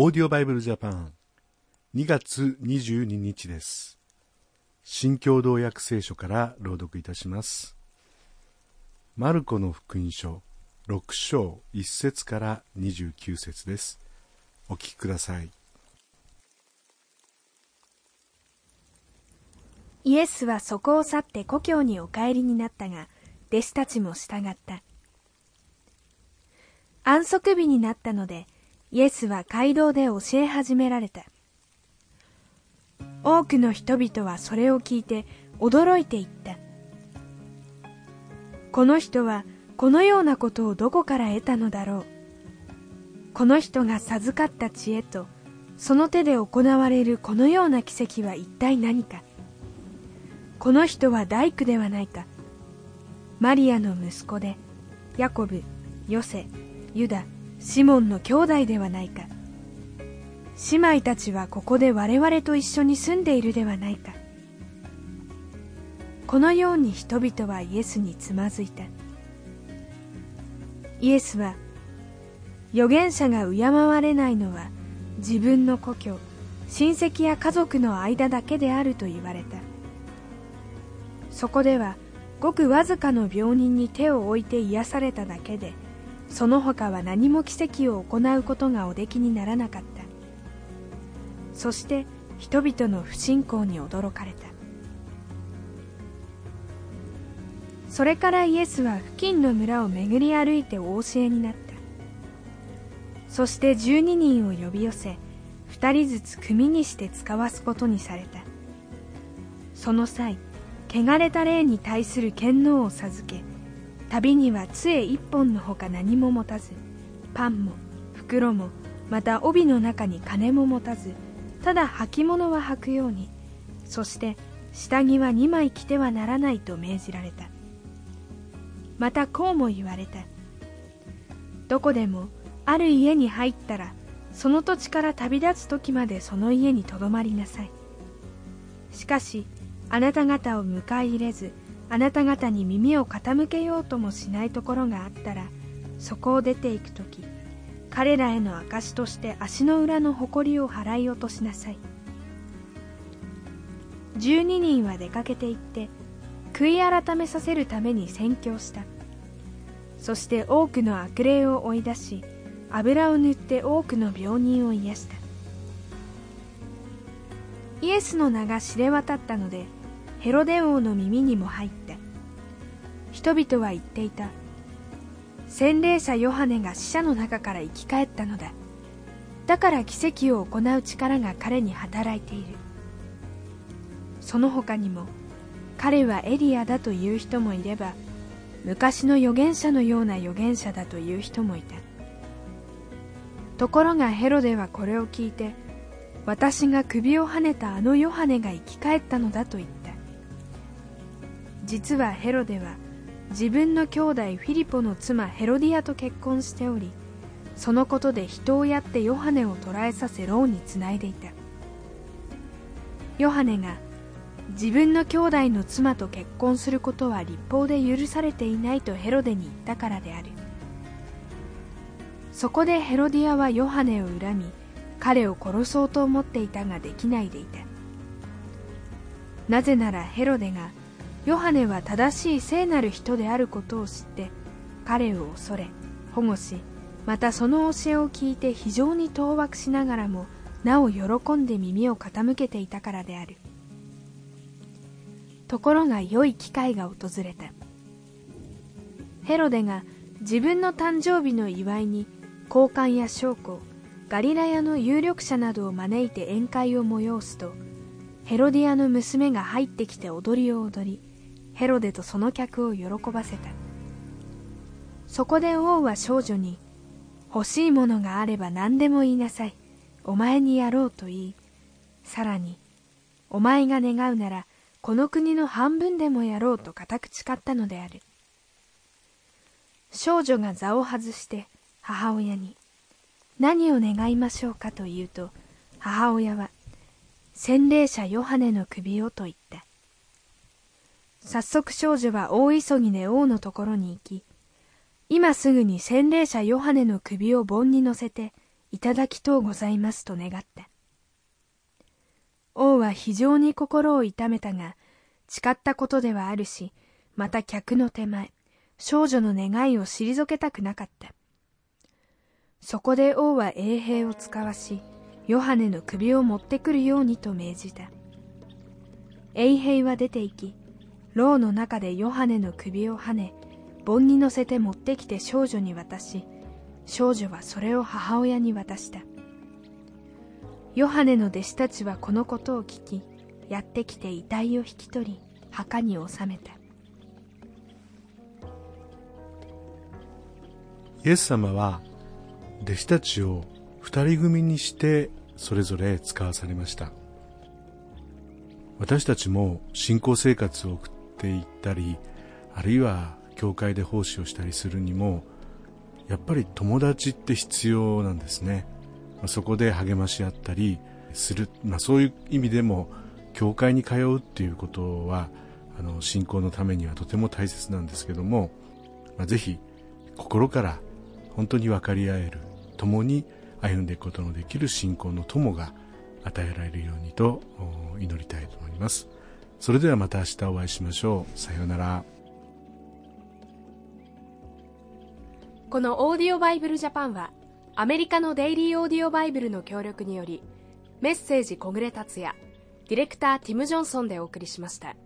オーディオバイブルジャパン2月22日です。新共同訳聖書から朗読いたします。マルコの福音書6章1節から29節です。お聞きください。イエスはそこを去って故郷にお帰りになったが弟子たちも従った。安息日になったのでイエスは街道で教え始められた。多くの人々はそれを聞いて驚いていった。この人はこのようなことをどこから得たのだろう。この人が授かった知恵と、その手で行われるこのような奇跡は一体何か。この人は大工ではないか。マリアの息子で、ヤコブ、ヨセ、ユダ、シモンの兄弟ではないか。姉妹たちはここで我々と一緒に住んでいるではないか。このように人々はイエスにつまずいた。イエスは預言者が敬われないのは自分の故郷親戚や家族の間だけであると言われた。そこではごくわずかの病人に手を置いて癒されただけでその他は何も奇跡を行うことがおできにならなかった。そして人々の不信仰に驚かれた。それからイエスは付近の村を巡り歩いてお教えになった。そして12人を呼び寄せ2人ずつ組にして使わすことにされた。その際汚れた霊に対する権能を授け旅には杖一本のほか何も持たずパンも袋もまた帯の中に金も持たずただ履物は履くようにそして下着は2枚着てはならないと命じられた。またこうも言われた。どこでもある家に入ったらその土地から旅立つ時までその家にとどまりなさい。しかしあなた方を迎え入れずあなた方に耳を傾けようともしないところがあったらそこを出ていく時彼らへの証として足の裏の誇りを払い落としなさい。12人は出かけて行って悔い改めさせるために宣教した。そして多くの悪霊を追い出し油を塗って多くの病人を癒した。イエスの名が知れ渡ったのでヘロデ王の耳にも入った人々は言っていた。洗礼者ヨハネが死者の中から生き返ったのだ。だから奇跡を行う力が彼に働いている。その他にも彼はエリアだという人もいれば昔の預言者のような預言者だという人もいた。ところがヘロデはこれを聞いて私が首をはねたあのヨハネが生き返ったのだと言った。実はヘロデは自分の兄弟フィリポの妻ヘロディアと結婚しておりそのことで人をやってヨハネを捕らえさせ牢につないでいた。ヨハネが自分の兄弟の妻と結婚することは立法で許されていないとヘロデに言ったからである。そこでヘロディアはヨハネを恨み彼を殺そうと思っていたができないでいた。なぜならヘロデがヨハネは正しい聖なる人であることを知って彼を恐れ保護しまたその教えを聞いて非常に当惑しながらもなお喜んで耳を傾けていたからである。ところが良い機会が訪れた。ヘロデが自分の誕生日の祝いに高官や将校ガリラヤの有力者などを招いて宴会を催すとヘロディアの娘が入ってきて踊りを踊りヘロデとその客を喜ばせた。そこで王は少女に欲しいものがあれば何でも言いなさい。お前にやろうと言いさらにお前が願うならこの国の半分でもやろうと固く誓ったのである。少女が座を外して母親に何を願いましょうかと言うと母親は洗礼者ヨハネの首をと言った。早速少女は大急ぎで王のところに行き、今すぐに洗礼者ヨハネの首を盆に乗せていただきとうございますと願った。王は非常に心を痛めたが、誓ったことではあるし、また客の手前、少女の願いを退けたくなかった。そこで王は衛兵を使わし、ヨハネの首を持ってくるようにと命じた。衛兵は出て行き、牢の中でヨハネの首をはね、盆に乗せて持ってきて少女に渡し、少女はそれを母親に渡した。ヨハネの弟子たちはこのことを聞き、やってきて遺体を引き取り、墓に納めた。イエス様は弟子たちを二人組にしてそれぞれ使わされました私たちも信仰生活を送っっていったりあるいは教会で奉仕をしたりするにもやっぱり友達って必要なんですね。そこで励まし合ったりする、まあ、そういう意味でも教会に通うっていうことはあの信仰のためにはとても大切なんですけども、まあ、ぜひ心から本当に分かり合える共に歩んでいくことのできる信仰の友が与えられるようにと祈りたいと思います。それではまた明日お会いしましょうさようならこのオーディオバイブルジャパンはアメリカのデイリーオーディオバイブルの協力によりメッセージ小暮達也ディレクターティム・ジョンソンでお送りしました。